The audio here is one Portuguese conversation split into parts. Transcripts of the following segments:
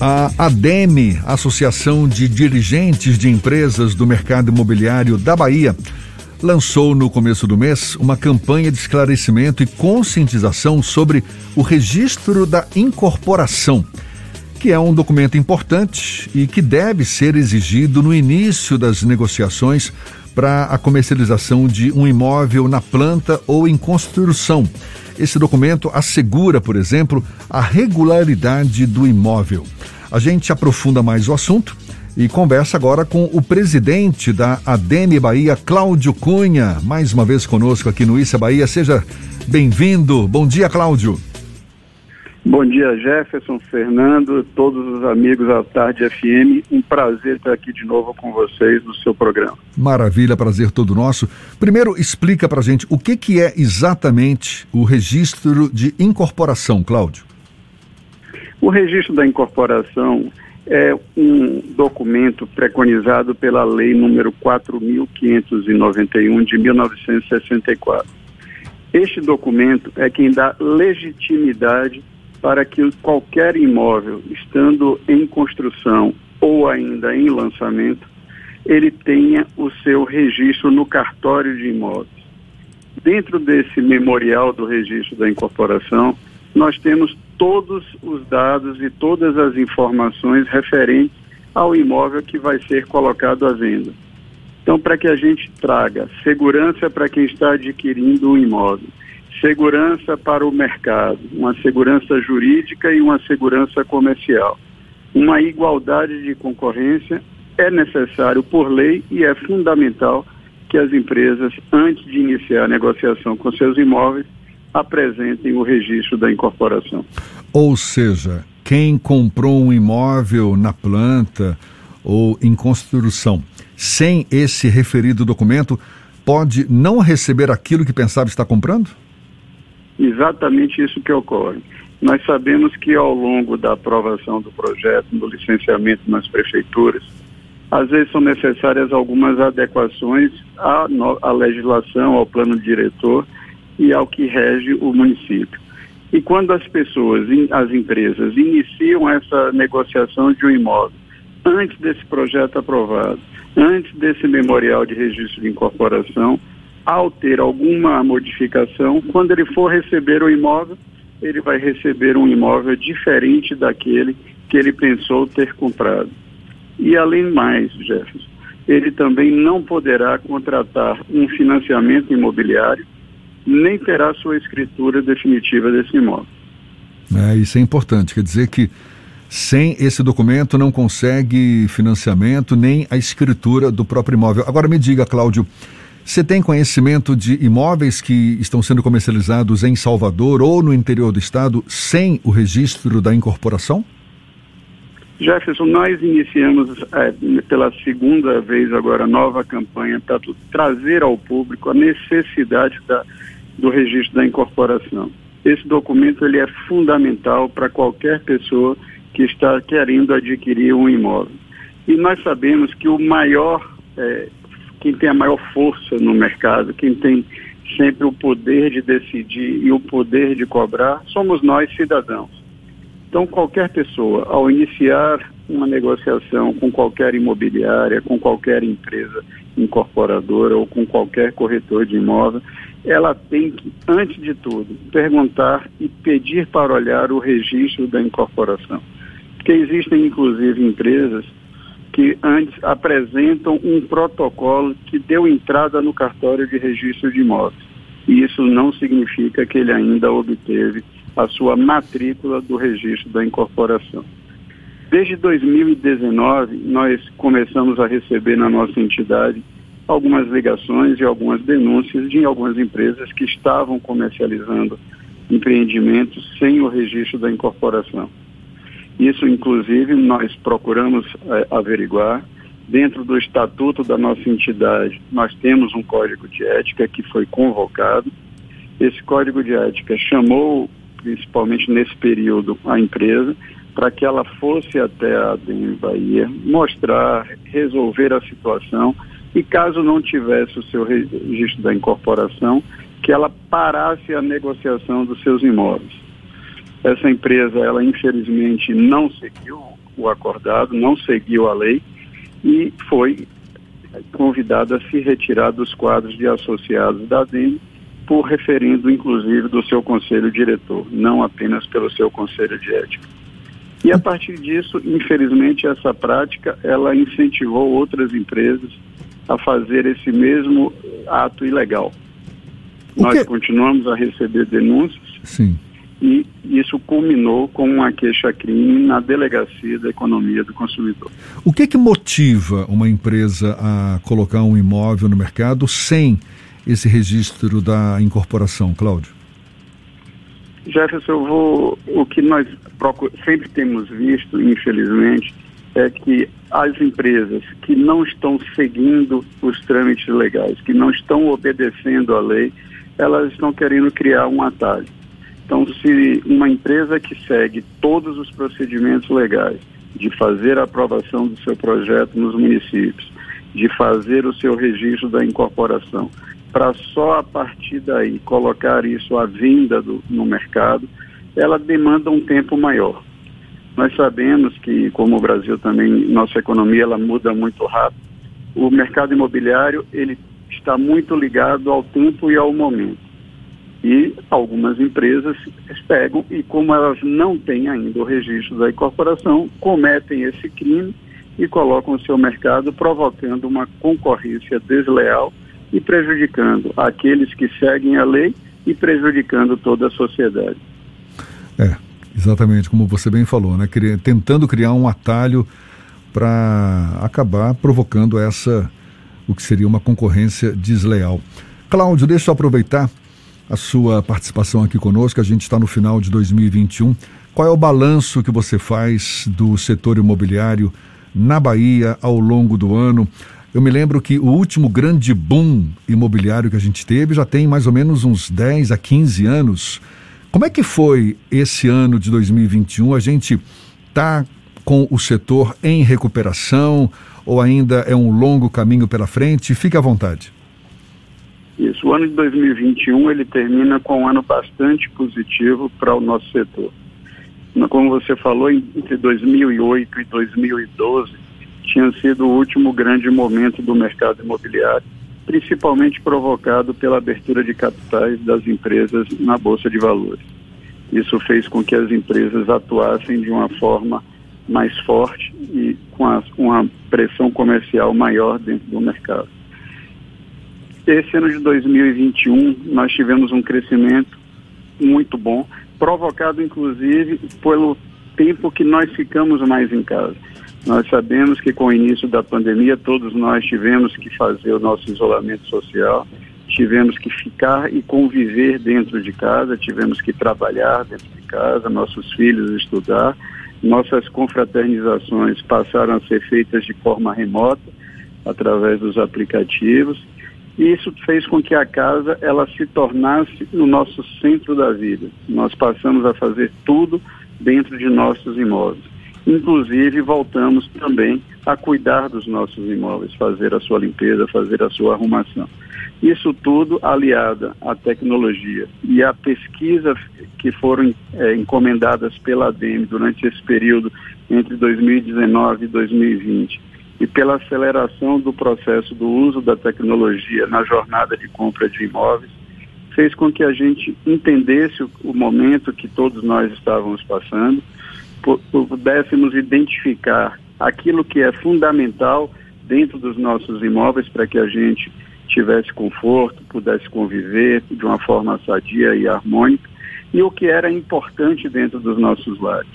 A ADEME, Associação de Dirigentes de Empresas do Mercado Imobiliário da Bahia, lançou no começo do mês uma campanha de esclarecimento e conscientização sobre o registro da incorporação, que é um documento importante e que deve ser exigido no início das negociações para a comercialização de um imóvel na planta ou em construção. Esse documento assegura, por exemplo, a regularidade do imóvel. A gente aprofunda mais o assunto e conversa agora com o presidente da ADEME Bahia, Cláudio Cunha, mais uma vez conosco aqui no Issa Bahia. Seja bem-vindo. Bom dia, Cláudio. Bom dia, Jefferson, Fernando, todos os amigos da Tarde FM. Um prazer estar aqui de novo com vocês no seu programa. Maravilha, prazer todo nosso. Primeiro, explica para gente o que, que é exatamente o registro de incorporação, Cláudio. O registro da incorporação é um documento preconizado pela Lei número 4.591 de 1964. Este documento é quem dá legitimidade para que qualquer imóvel, estando em construção ou ainda em lançamento, ele tenha o seu registro no cartório de imóveis. Dentro desse memorial do registro da incorporação, nós temos todos os dados e todas as informações referentes ao imóvel que vai ser colocado à venda. Então, para que a gente traga segurança para quem está adquirindo o imóvel, segurança para o mercado, uma segurança jurídica e uma segurança comercial. Uma igualdade de concorrência é necessário por lei e é fundamental que as empresas, antes de iniciar a negociação com seus imóveis, apresentem o registro da incorporação. Ou seja, quem comprou um imóvel na planta ou em construção sem esse referido documento pode não receber aquilo que pensava estar comprando? Exatamente isso que ocorre. Nós sabemos que ao longo da aprovação do projeto, do licenciamento nas prefeituras, às vezes são necessárias algumas adequações à, à legislação, ao plano diretor e ao que rege o município. E quando as pessoas, as empresas, iniciam essa negociação de um imóvel, antes desse projeto aprovado, antes desse memorial de registro de incorporação, ao ter alguma modificação, quando ele for receber o imóvel, ele vai receber um imóvel diferente daquele que ele pensou ter comprado. E além mais, Jefferson, ele também não poderá contratar um financiamento imobiliário, nem terá sua escritura definitiva desse imóvel. É, isso é importante, quer dizer que sem esse documento não consegue financiamento nem a escritura do próprio imóvel. Agora me diga, Cláudio, você tem conhecimento de imóveis que estão sendo comercializados em Salvador ou no interior do estado sem o registro da incorporação? Jefferson, nós iniciamos é, pela segunda vez agora a nova campanha para trazer ao público a necessidade da, do registro da incorporação. Esse documento ele é fundamental para qualquer pessoa que está querendo adquirir um imóvel. E nós sabemos que o maior é, quem tem a maior força no mercado, quem tem sempre o poder de decidir e o poder de cobrar, somos nós cidadãos. Então, qualquer pessoa, ao iniciar uma negociação com qualquer imobiliária, com qualquer empresa incorporadora ou com qualquer corretor de imóvel, ela tem que, antes de tudo, perguntar e pedir para olhar o registro da incorporação. Porque existem, inclusive, empresas que antes apresentam um protocolo que deu entrada no cartório de registro de imóveis. E isso não significa que ele ainda obteve a sua matrícula do registro da incorporação. Desde 2019, nós começamos a receber na nossa entidade algumas ligações e algumas denúncias de algumas empresas que estavam comercializando empreendimentos sem o registro da incorporação. Isso, inclusive, nós procuramos é, averiguar. Dentro do estatuto da nossa entidade, nós temos um código de ética que foi convocado. Esse código de ética chamou, principalmente nesse período, a empresa para que ela fosse até a ADEM Bahia, mostrar, resolver a situação e caso não tivesse o seu registro da incorporação, que ela parasse a negociação dos seus imóveis. Essa empresa, ela infelizmente não seguiu o acordado, não seguiu a lei e foi convidada a se retirar dos quadros de associados da DEM por referindo, inclusive, do seu conselho diretor, não apenas pelo seu conselho de ética. E a partir disso, infelizmente, essa prática ela incentivou outras empresas a fazer esse mesmo ato ilegal. Nós continuamos a receber denúncias Sim. E isso culminou com uma queixa-crime na Delegacia da Economia do Consumidor. O que que motiva uma empresa a colocar um imóvel no mercado sem esse registro da incorporação, Cláudio? Jefferson, eu vou, o que nós sempre temos visto, infelizmente, é que as empresas que não estão seguindo os trâmites legais, que não estão obedecendo à lei, elas estão querendo criar um atalho. Então, se uma empresa que segue todos os procedimentos legais de fazer a aprovação do seu projeto nos municípios, de fazer o seu registro da incorporação, para só a partir daí colocar isso à venda do, no mercado, ela demanda um tempo maior. Nós sabemos que, como o Brasil também, nossa economia ela muda muito rápido, o mercado imobiliário ele está muito ligado ao tempo e ao momento. E algumas empresas pegam e, como elas não têm ainda o registro da incorporação, cometem esse crime e colocam o seu mercado provocando uma concorrência desleal e prejudicando aqueles que seguem a lei e prejudicando toda a sociedade. É, exatamente, como você bem falou, né? Tentando criar um atalho para acabar provocando essa, o que seria uma concorrência desleal. Cláudio, deixa eu aproveitar a sua participação aqui conosco. A gente está no final de 2021. Qual é o balanço que você faz do setor imobiliário na Bahia ao longo do ano? Eu me lembro que o último grande boom imobiliário que a gente teve já tem mais ou menos uns 10 a 15 anos. Como é que foi esse ano de 2021? A gente está com o setor em recuperação ou ainda é um longo caminho pela frente? Fique à vontade. Isso, o ano de 2021 ele termina com um ano bastante positivo para o nosso setor. Como você falou, entre 2008 e 2012, tinha sido o último grande momento do mercado imobiliário, principalmente provocado pela abertura de capitais das empresas na Bolsa de Valores. Isso fez com que as empresas atuassem de uma forma mais forte e com uma pressão comercial maior dentro do mercado. Esse ano de 2021, nós tivemos um crescimento muito bom, provocado inclusive pelo tempo que nós ficamos mais em casa. Nós sabemos que com o início da pandemia todos nós tivemos que fazer o nosso isolamento social, tivemos que ficar e conviver dentro de casa, tivemos que trabalhar dentro de casa, nossos filhos estudar, nossas confraternizações passaram a ser feitas de forma remota, através dos aplicativos. E isso fez com que a casa ela se tornasse o nosso centro da vida. Nós passamos a fazer tudo dentro de nossos imóveis. Inclusive, voltamos também a cuidar dos nossos imóveis, fazer a sua limpeza, fazer a sua arrumação. Isso tudo aliada à tecnologia e à pesquisa que foram é, encomendadas pela ADEME durante esse período entre 2019 e 2020 e pela aceleração do processo do uso da tecnologia na jornada de compra de imóveis, fez com que a gente entendesse o, momento que todos nós estávamos passando pudéssemos identificar aquilo que é fundamental dentro dos nossos imóveis para que a gente tivesse conforto, pudesse conviver de uma forma sadia e harmônica, e o que era importante dentro dos nossos lares.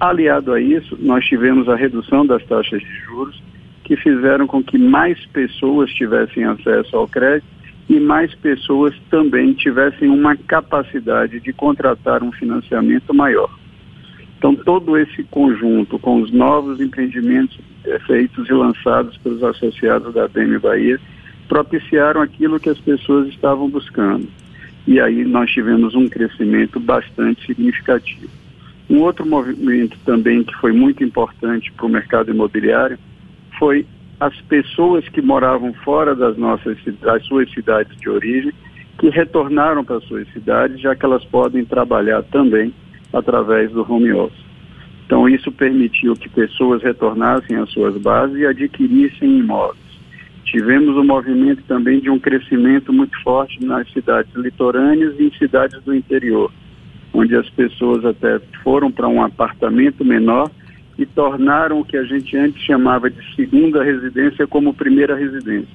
Aliado a isso, nós tivemos a redução das taxas de juros, que fizeram com que mais pessoas tivessem acesso ao crédito e mais pessoas também tivessem uma capacidade de contratar um financiamento maior. Então, todo esse conjunto, com os novos empreendimentos é, feitos e lançados pelos associados da ADM Bahia, propiciaram aquilo que as pessoas estavam buscando. E aí nós tivemos um crescimento bastante significativo. Um outro movimento também que foi muito importante para o mercado imobiliário foi as pessoas que moravam fora das nossas das suas cidades de origem, que retornaram para suas cidades, já que elas podem trabalhar também através do home office. Então, isso permitiu que pessoas retornassem às suas bases e adquirissem imóveis. Tivemos um movimento também de um crescimento muito forte nas cidades litorâneas e em cidades do interior, onde as pessoas até foram para um apartamento menor e tornaram o que a gente antes chamava de segunda residência como primeira residência.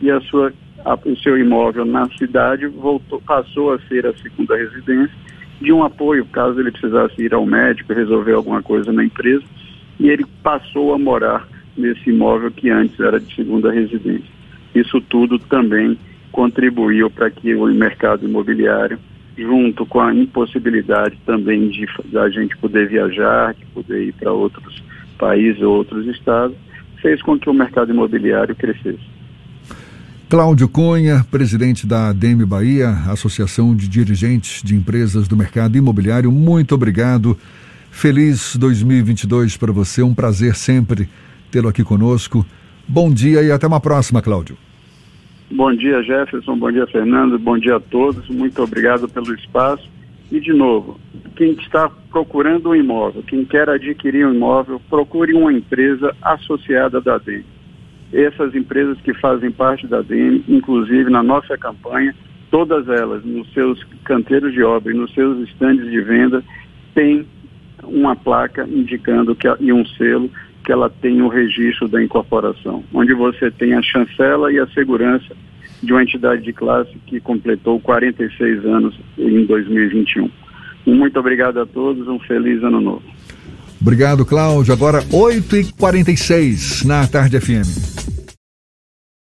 E a sua, a, o seu imóvel na cidade voltou, passou a ser a segunda residência de um apoio, caso ele precisasse ir ao médico, resolver alguma coisa na empresa, e ele passou a morar nesse imóvel que antes era de segunda residência. Isso tudo também contribuiu para que o mercado imobiliário, junto com a impossibilidade também de a gente poder viajar, de poder ir para outros países ou outros estados, fez com que o mercado imobiliário crescesse. Cláudio Cunha, presidente da ADEME Bahia, Associação de Dirigentes de Empresas do Mercado Imobiliário, muito obrigado. Feliz 2022 para você, um prazer sempre tê-lo aqui conosco. Bom dia e até uma próxima, Cláudio. Bom dia, Jefferson. Bom dia, Fernando. Bom dia a todos. Muito obrigado pelo espaço. E, de novo, quem está procurando um imóvel, quem quer adquirir um imóvel, procure uma empresa associada da ADEME essas empresas que fazem parte da DEM, inclusive na nossa campanha, todas elas, nos seus canteiros de obra e nos seus estandes de venda, têm uma placa indicando que, e um selo que ela tem o registro da incorporação, onde você tem a chancela e a segurança de uma entidade de classe que completou 46 anos em 2021. Muito obrigado a todos, um feliz ano novo. Obrigado, Cláudio. Agora 8h46 na Tarde FM.